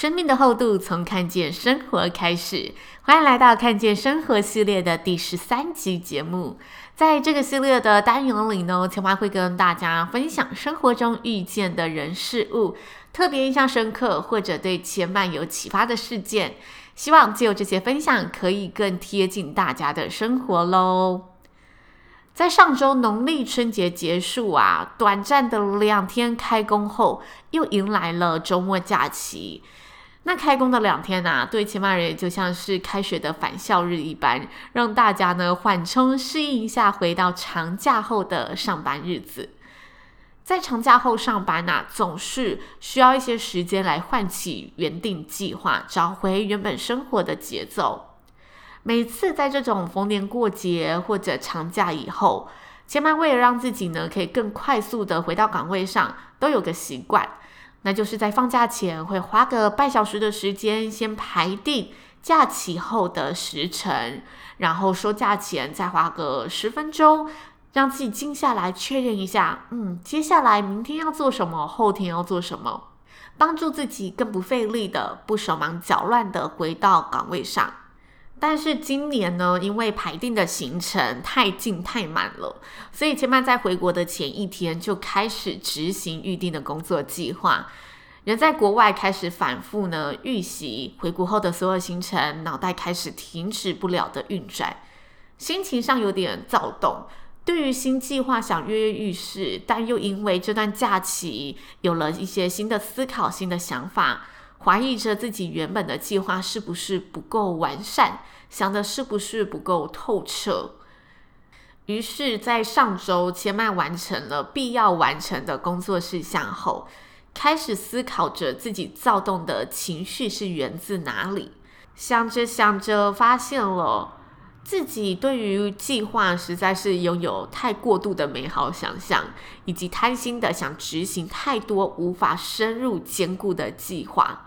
生命的厚度从看见生活开始，欢迎来到看见生活系列的第十三集节目。在这个系列的单元里呢，千嫚会跟大家分享生活中遇见的人事物，特别印象深刻或者对千嫚有启发的事件。希望借由这些分享，可以更贴近大家的生活喽。在上周农历春节结束啊，短暂的两天开工后，又迎来了周末假期。那开工的两天啊，对千嫚而言就像是开学的返校日一般，让大家呢缓冲适应一下，回到长假后的上班日子。在长假后上班呐、总是需要一些时间来唤起原定计划，找回原本生活的节奏。每次在这种逢年过节或者长假以后，千嫚为了让自己呢可以更快速的回到岗位上，都有个习惯。那就是在放假前会花个半小时的时间，先排定假期后的时程，然后收假前再花个十分钟，让自己静下来确认一下，嗯，接下来明天要做什么，后天要做什么，帮助自己更不费力的、不手忙脚乱的回到岗位上。但是今年呢，因为排定的行程太近太满了，所以千嫚在回国的前一天就开始执行预定的工作计划。人在国外开始反复呢预习回国后的所有行程，脑袋开始停止不了的运转，心情上有点躁动。对于新计划想跃跃欲试，但又因为这段假期有了一些新的思考、新的想法。怀疑着自己原本的计划是不是不够完善，想的是不是不够透彻。于是，在上周千曼完成了必要完成的工作事项后，开始思考着自己躁动的情绪是源自哪里。想着想着，发现了自己对于计划实在是拥有太过度的美好想象，以及贪心的想执行太多无法深入兼顾的计划。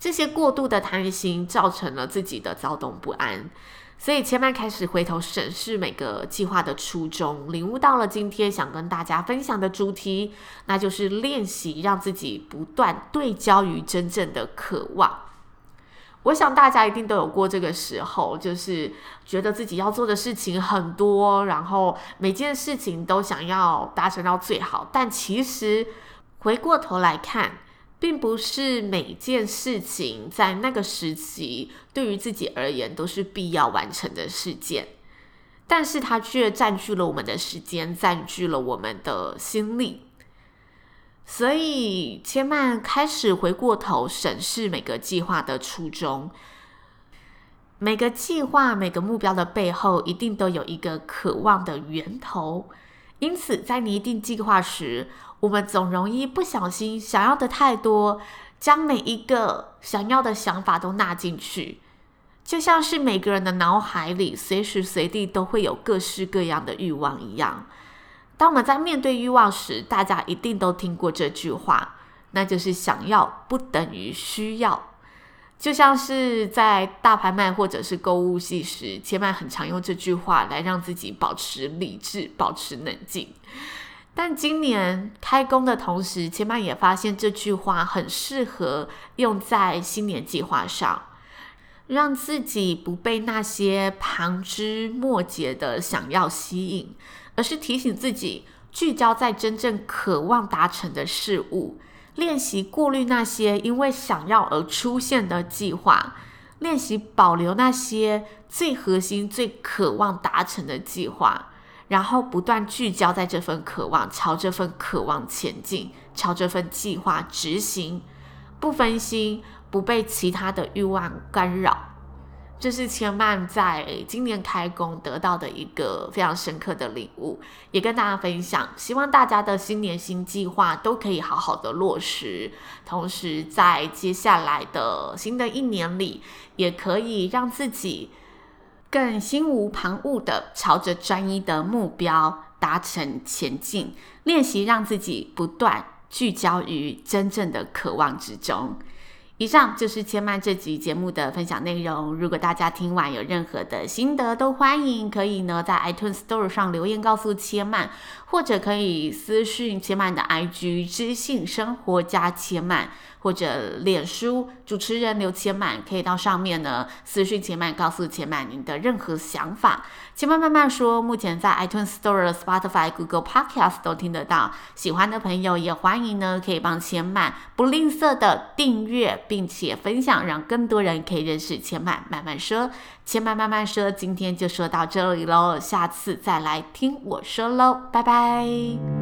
这些过度的贪心造成了自己的躁动不安，所以千嫚开始回头审视每个计划的初衷，领悟到了今天想跟大家分享的主题，那就是练习让自己不断对焦于真正的渴望。我想大家一定都有过这个时候，就是觉得自己要做的事情很多，然后每件事情都想要达成到最好，但其实回过头来看，并不是每件事情在那个时期对于自己而言都是必要完成的事件，但是它却占据了我们的时间，占据了我们的心力。所以千嫚开始回过头审视每个计划的初衷，每个计划、每个目标的背后，一定都有一个渴望的源头。因此，在拟定计划时，我们总容易不小心想要的太多，将每一个想要的想法都纳进去，就像是每个人的脑海里随时随地都会有各式各样的欲望一样。当我们在面对欲望时，大家一定都听过这句话，那就是“想要不等于需要”。就像是在大拍卖或者是购物季时，千曼很常用这句话来让自己保持理智、保持冷静。但今年开工的同时，千曼也发现这句话很适合用在新年计划上，让自己不被那些旁枝末节的想要吸引，而是提醒自己聚焦在真正渴望达成的事物。练习过滤那些因为想要而出现的计划，练习保留那些最核心、最渴望达成的计划，然后不断聚焦在这份渴望，朝这份渴望前进，朝这份计划执行，不分心，不被其他的欲望干扰。这是千曼在今年开工得到的一个非常深刻的领悟，也跟大家分享。希望大家的新年新计划都可以好好的落实，同时在接下来的新的一年里，也可以让自己更心无旁骛的朝着专一的目标达成前进，练习让自己不断聚焦于真正的渴望之中。以上就是千曼这集节目的分享内容。如果大家听完有任何的心得，都欢迎可以呢在 iTunes Store 上留言告诉千曼，或者可以私讯千曼的 IG 知性生活加千曼。或者脸书主持人刘千曼可以到上面呢私讯千曼，告诉千曼您的任何想法。千曼慢慢说，目前在 iTunes Store、Spotify、Google Podcast 都听得到。喜欢的朋友也欢迎呢，可以帮千曼不吝啬的订阅，并且分享，让更多人可以认识千曼慢慢说。千曼慢慢说，今天就说到这里喽，下次再来听我说喽，拜拜。